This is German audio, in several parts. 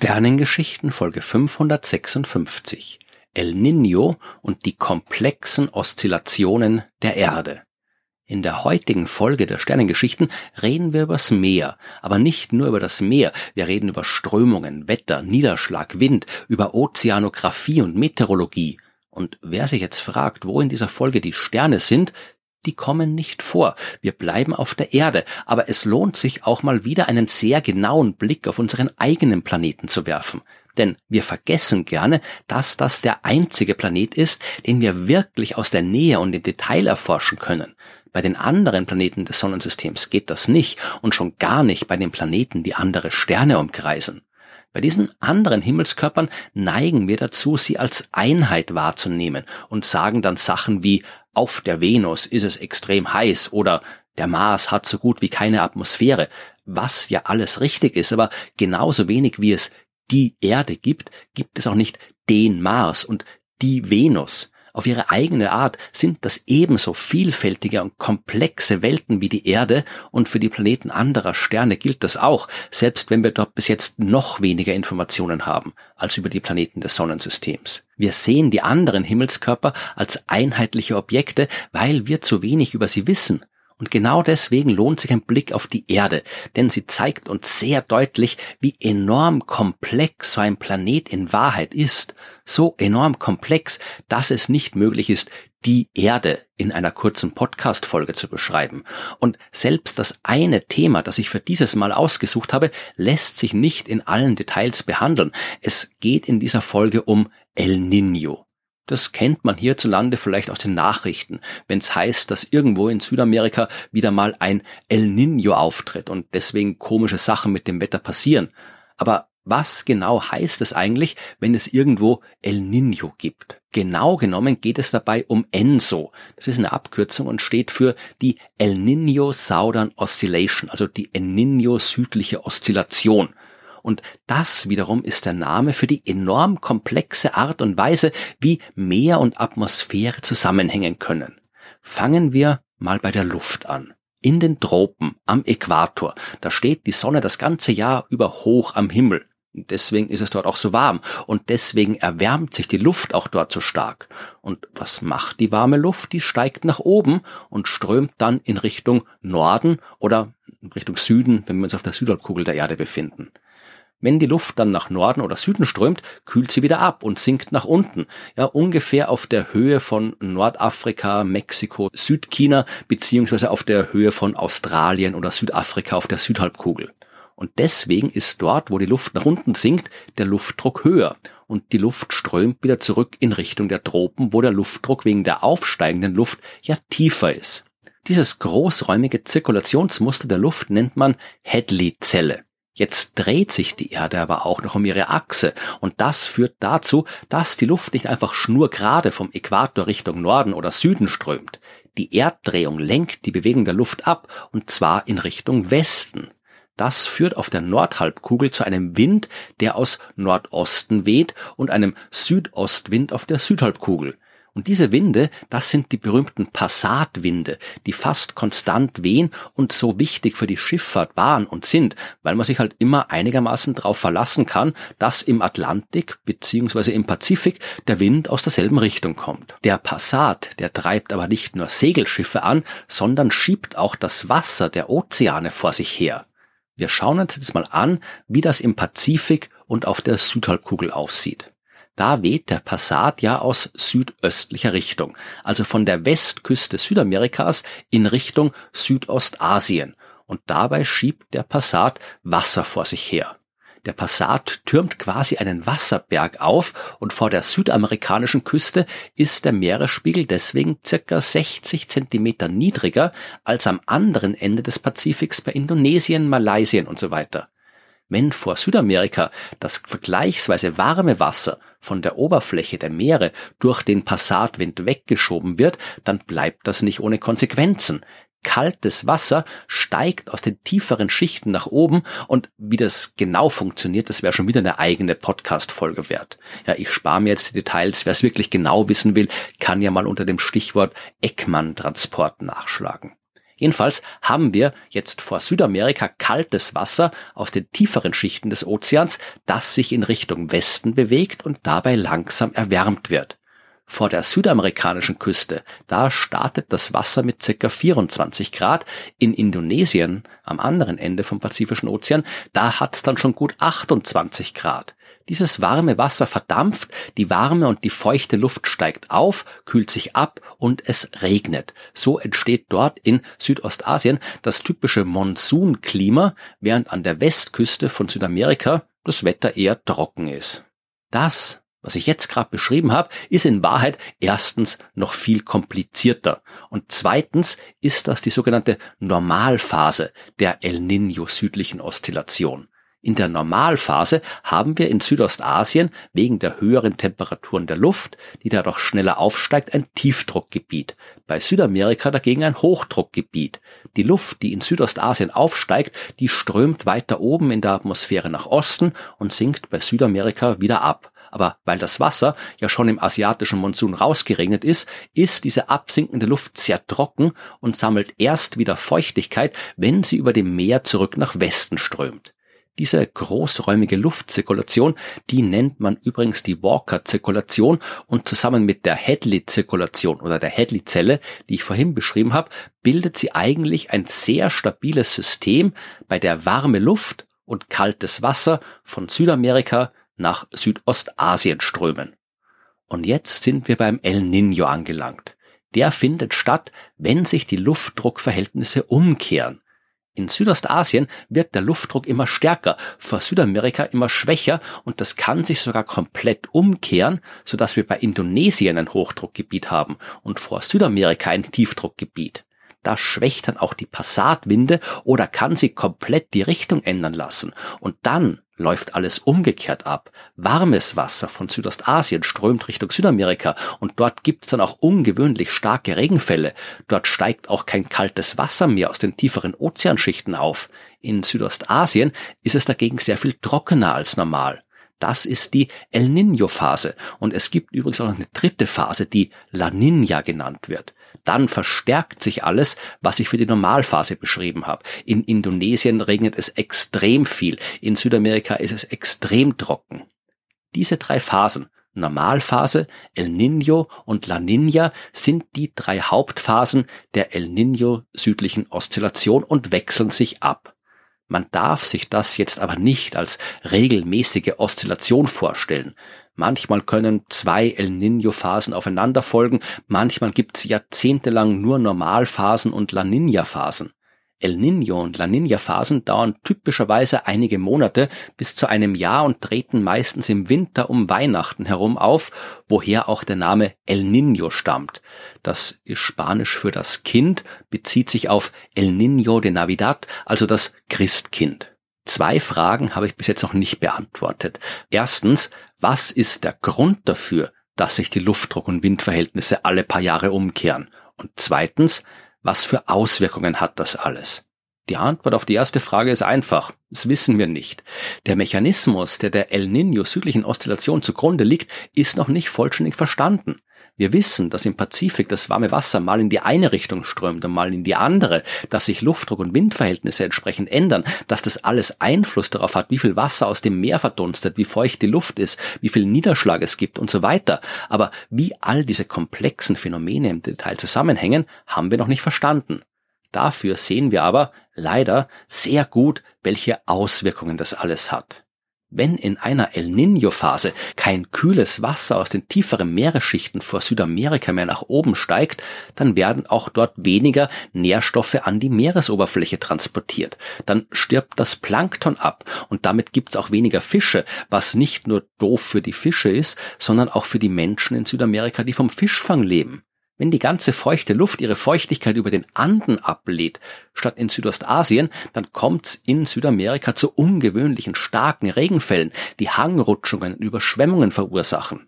Sternengeschichten Folge 556 El Niño und die komplexen Oszillationen der Erde. In der heutigen Folge der Sternengeschichten reden wir übers Meer, aber nicht nur über das Meer, wir reden über Strömungen, Wetter, Niederschlag, Wind, über Ozeanographie und Meteorologie. Und wer sich jetzt fragt, wo in dieser Folge die Sterne sind, die kommen nicht vor. Wir bleiben auf der Erde, aber es lohnt sich auch mal wieder einen sehr genauen Blick auf unseren eigenen Planeten zu werfen. Denn wir vergessen gerne, dass das der einzige Planet ist, den wir wirklich aus der Nähe und im Detail erforschen können. Bei den anderen Planeten des Sonnensystems geht das nicht und schon gar nicht bei den Planeten, die andere Sterne umkreisen. Bei diesen anderen Himmelskörpern neigen wir dazu, sie als Einheit wahrzunehmen und sagen dann Sachen wie auf der Venus ist es extrem heiß oder der Mars hat so gut wie keine Atmosphäre, was ja alles richtig ist, aber genauso wenig wie es die Erde gibt, gibt es auch nicht den Mars. Und die Venus auf ihre eigene Art sind das ebenso vielfältige und komplexe Welten wie die Erde und für die Planeten anderer Sterne gilt das auch, selbst wenn wir dort bis jetzt noch weniger Informationen haben als über die Planeten des Sonnensystems. Wir sehen die anderen Himmelskörper als einheitliche Objekte, weil wir zu wenig über sie wissen und genau deswegen lohnt sich ein Blick auf die Erde, denn sie zeigt uns sehr deutlich, wie enorm komplex so ein Planet in Wahrheit ist. So enorm komplex, dass es nicht möglich ist, die Erde in einer kurzen Podcast-Folge zu beschreiben. Und selbst das eine Thema, das ich für dieses Mal ausgesucht habe, lässt sich nicht in allen Details behandeln. Es geht in dieser Folge um El Niño. Das kennt man hierzulande vielleicht aus den Nachrichten, wenn es heißt, dass irgendwo in Südamerika wieder mal ein El Niño auftritt und deswegen komische Sachen mit dem Wetter passieren. Aber was genau heißt es eigentlich, wenn es irgendwo El Niño gibt? Genau genommen geht es dabei um ENSO. Das ist eine Abkürzung und steht für die El Niño Southern Oscillation, also die El Niño südliche Oszillation. Und das wiederum ist der Name für die enorm komplexe Art und Weise, wie Meer und Atmosphäre zusammenhängen können. Fangen wir mal bei der Luft an. In den Tropen, am Äquator, da steht die Sonne das ganze Jahr über hoch am Himmel. Deswegen ist es dort auch so warm und deswegen erwärmt sich die Luft auch dort so stark. Und was macht die warme Luft? Die steigt nach oben und strömt dann in Richtung Norden oder Richtung Süden, wenn wir uns auf der Südhalbkugel der Erde befinden. Wenn die Luft dann nach Norden oder Süden strömt, kühlt sie wieder ab und sinkt nach unten. Ja, ungefähr auf der Höhe von Nordafrika, Mexiko, Südchina, beziehungsweise auf der Höhe von Australien oder Südafrika auf der Südhalbkugel. Und deswegen ist dort, wo die Luft nach unten sinkt, der Luftdruck höher. Und die Luft strömt wieder zurück in Richtung der Tropen, wo der Luftdruck wegen der aufsteigenden Luft ja tiefer ist. Dieses großräumige Zirkulationsmuster der Luft nennt man Hadley-Zelle. Jetzt dreht sich die Erde aber auch noch um ihre Achse und das führt dazu, dass die Luft nicht einfach schnurgerade vom Äquator Richtung Norden oder Süden strömt. Die Erddrehung lenkt die Bewegung der Luft ab und zwar in Richtung Westen. Das führt auf der Nordhalbkugel zu einem Wind, der aus Nordosten weht und einem Südostwind auf der Südhalbkugel. Und diese Winde, das sind die berühmten Passatwinde, die fast konstant wehen und so wichtig für die Schifffahrt waren und sind, weil man sich halt immer einigermaßen darauf verlassen kann, dass im Atlantik bzw. im Pazifik der Wind aus derselben Richtung kommt. Der Passat, der treibt aber nicht nur Segelschiffe an, sondern schiebt auch das Wasser der Ozeane vor sich her. Wir schauen uns jetzt mal an, wie das im Pazifik und auf der Südhalbkugel aussieht. Da weht der Passat ja aus südöstlicher Richtung, also von der Westküste Südamerikas in Richtung Südostasien. Und dabei schiebt der Passat Wasser vor sich her. Der Passat türmt quasi einen Wasserberg auf und vor der südamerikanischen Küste ist der Meeresspiegel deswegen circa 60 Zentimeter niedriger als am anderen Ende des Pazifiks bei Indonesien, Malaysien und so weiter. Wenn vor Südamerika das vergleichsweise warme Wasser von der Oberfläche der Meere durch den Passatwind weggeschoben wird, dann bleibt das nicht ohne Konsequenzen. Kaltes Wasser steigt aus den tieferen Schichten nach oben und wie das genau funktioniert, das wäre schon wieder eine eigene Podcast-Folge wert. Ja, ich spare mir jetzt die Details. Wer es wirklich genau wissen will, kann ja mal unter dem Stichwort Eckmann-Transport nachschlagen. Jedenfalls haben wir jetzt vor Südamerika kaltes Wasser aus den tieferen Schichten des Ozeans, das sich in Richtung Westen bewegt und dabei langsam erwärmt wird vor der südamerikanischen Küste, da startet das Wasser mit ca. 24 Grad. In Indonesien, am anderen Ende vom Pazifischen Ozean, da hat's dann schon gut 28 Grad. Dieses warme Wasser verdampft, die warme und die feuchte Luft steigt auf, kühlt sich ab und es regnet. So entsteht dort in Südostasien das typische Monsunklima, während an der Westküste von Südamerika das Wetter eher trocken ist. Das was ich jetzt gerade beschrieben habe, ist in Wahrheit erstens noch viel komplizierter und zweitens ist das die sogenannte Normalphase der El Niño südlichen Oszillation. In der Normalphase haben wir in Südostasien wegen der höheren Temperaturen der Luft, die dadurch schneller aufsteigt, ein Tiefdruckgebiet. Bei Südamerika dagegen ein Hochdruckgebiet. Die Luft, die in Südostasien aufsteigt, die strömt weiter oben in der Atmosphäre nach Osten und sinkt bei Südamerika wieder ab. Aber weil das Wasser ja schon im asiatischen Monsun rausgeregnet ist, ist diese absinkende Luft sehr trocken und sammelt erst wieder Feuchtigkeit, wenn sie über dem Meer zurück nach Westen strömt. Diese großräumige Luftzirkulation, die nennt man übrigens die Walker-Zirkulation und zusammen mit der Hadley-Zirkulation oder der Hadley-Zelle, die ich vorhin beschrieben habe, bildet sie eigentlich ein sehr stabiles System, bei der warme Luft und kaltes Wasser von Südamerika nach Südostasien strömen. Und jetzt sind wir beim El Niño angelangt. Der findet statt, wenn sich die Luftdruckverhältnisse umkehren. In Südostasien wird der Luftdruck immer stärker, vor Südamerika immer schwächer und das kann sich sogar komplett umkehren, sodass wir bei Indonesien ein Hochdruckgebiet haben und vor Südamerika ein Tiefdruckgebiet. Da schwächt dann auch die Passatwinde oder kann sie komplett die Richtung ändern lassen. Und dann läuft alles umgekehrt ab. Warmes Wasser von Südostasien strömt Richtung Südamerika und dort gibt's dann auch ungewöhnlich starke Regenfälle. Dort steigt auch kein kaltes Wasser mehr aus den tieferen Ozeanschichten auf. In Südostasien ist es dagegen sehr viel trockener als normal. Das ist die El Niño-Phase. Und es gibt übrigens auch noch eine dritte Phase, die La Niña genannt wird. Dann verstärkt sich alles, was ich für die Normalphase beschrieben habe. In Indonesien regnet es extrem viel. In Südamerika ist es extrem trocken. Diese drei Phasen, Normalphase, El Niño und La Niña sind die drei Hauptphasen der El Niño südlichen Oszillation und wechseln sich ab. Man darf sich das jetzt aber nicht als regelmäßige Oszillation vorstellen. Manchmal können zwei El Niño-Phasen aufeinander folgen, manchmal gibt es jahrzehntelang nur Normalphasen und La Niña-Phasen. El Niño und La Niña-Phasen dauern typischerweise einige Monate bis zu einem Jahr und treten meistens im Winter um Weihnachten herum auf, woher auch der Name El Niño stammt. Das ist Spanisch für das Kind, bezieht sich auf El Niño de Navidad, also das Christkind. Zwei Fragen habe ich bis jetzt noch nicht beantwortet. Erstens, was ist der Grund dafür, dass sich die Luftdruck- und Windverhältnisse alle paar Jahre umkehren? Und zweitens, was für Auswirkungen hat das alles? Die Antwort auf die erste Frage ist einfach. Das wissen wir nicht. Der Mechanismus, der der El Niño südlichen Oszillation zugrunde liegt, ist noch nicht vollständig verstanden. Wir wissen, dass im Pazifik das warme Wasser mal in die eine Richtung strömt und mal in die andere, dass sich Luftdruck und Windverhältnisse entsprechend ändern, dass das alles Einfluss darauf hat, wie viel Wasser aus dem Meer verdunstet, wie feucht die Luft ist, wie viel Niederschlag es gibt und so weiter. Aber wie all diese komplexen Phänomene im Detail zusammenhängen, haben wir noch nicht verstanden. Dafür sehen wir aber leider sehr gut, welche Auswirkungen das alles hat. Wenn in einer El Niño-Phase kein kühles Wasser aus den tieferen Meeresschichten vor Südamerika mehr nach oben steigt, dann werden auch dort weniger Nährstoffe an die Meeresoberfläche transportiert. Dann stirbt das Plankton ab und damit gibt's auch weniger Fische, was nicht nur doof für die Fische ist, sondern auch für die Menschen in Südamerika, die vom Fischfang leben. Wenn die ganze feuchte Luft ihre Feuchtigkeit über den Anden ablädt, statt in Südostasien, dann kommt's in Südamerika zu ungewöhnlichen starken Regenfällen, die Hangrutschungen und Überschwemmungen verursachen.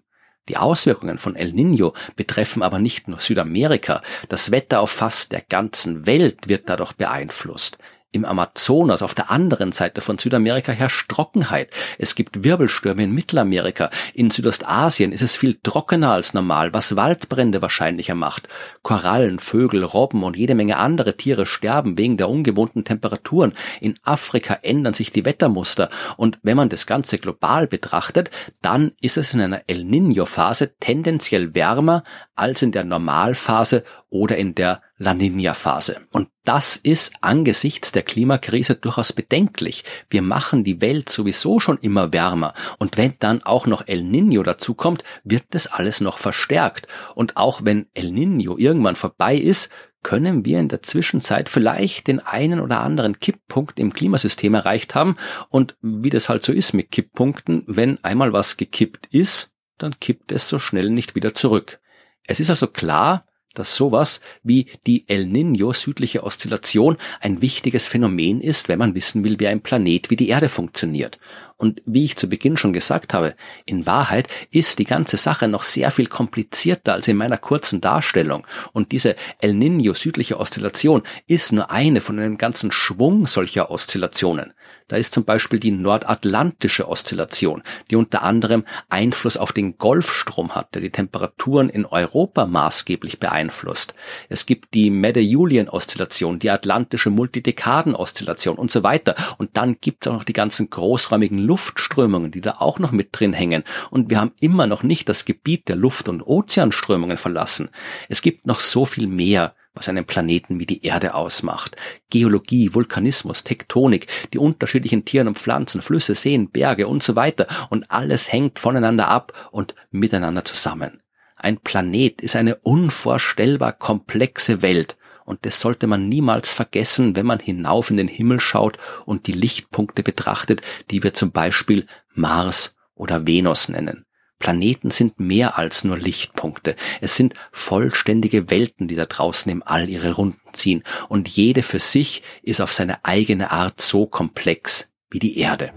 Die Auswirkungen von El Niño betreffen aber nicht nur Südamerika, das Wetter auf fast der ganzen Welt wird dadurch beeinflusst. Im Amazonas auf der anderen Seite von Südamerika herrscht Trockenheit. Es gibt Wirbelstürme in Mittelamerika. In Südostasien ist es viel trockener als normal, was Waldbrände wahrscheinlicher macht. Korallen, Vögel, Robben und jede Menge andere Tiere sterben wegen der ungewohnten Temperaturen. In Afrika ändern sich die Wettermuster. Und wenn man das Ganze global betrachtet, dann ist es in einer El Niño-Phase tendenziell wärmer als in der Normalphase oder in der La Nina-Phase. Und das ist angesichts der Klimakrise durchaus bedenklich. Wir machen die Welt sowieso schon immer wärmer. Und wenn dann auch noch El Nino dazukommt, wird das alles noch verstärkt. Und auch wenn El Nino irgendwann vorbei ist, können wir in der Zwischenzeit vielleicht den einen oder anderen Kipppunkt im Klimasystem erreicht haben. Und wie das halt so ist mit Kipppunkten, wenn einmal was gekippt ist, dann kippt es so schnell nicht wieder zurück. Es ist also klar, dass sowas wie die El Niño südliche Oszillation ein wichtiges Phänomen ist, wenn man wissen will, wie ein Planet wie die Erde funktioniert. Und wie ich zu Beginn schon gesagt habe, in Wahrheit ist die ganze Sache noch sehr viel komplizierter als in meiner kurzen Darstellung. Und diese El Niño südliche Oszillation ist nur eine von einem ganzen Schwung solcher Oszillationen. Da ist zum Beispiel die nordatlantische Oszillation, die unter anderem Einfluss auf den Golfstrom hat, der die Temperaturen in Europa maßgeblich beeinflusst. Es gibt die Medellin-Oszillation, die atlantische Multidekaden-Oszillation und so weiter. Und dann gibt es auch noch die ganzen großräumigen Luftströmungen, die da auch noch mit drin hängen. Und wir haben immer noch nicht das Gebiet der Luft- und Ozeanströmungen verlassen. Es gibt noch so viel mehr, was einen Planeten wie die Erde ausmacht. Geologie, Vulkanismus, Tektonik, die unterschiedlichen Tieren und Pflanzen, Flüsse, Seen, Berge und so weiter. Und alles hängt voneinander ab und miteinander zusammen. Ein Planet ist eine unvorstellbar komplexe Welt. Und das sollte man niemals vergessen, wenn man hinauf in den Himmel schaut und die Lichtpunkte betrachtet, die wir zum Beispiel Mars oder Venus nennen. Planeten sind mehr als nur Lichtpunkte. Es sind vollständige Welten, die da draußen im All ihre Runden ziehen. Und jede für sich ist auf seine eigene Art so komplex wie die Erde.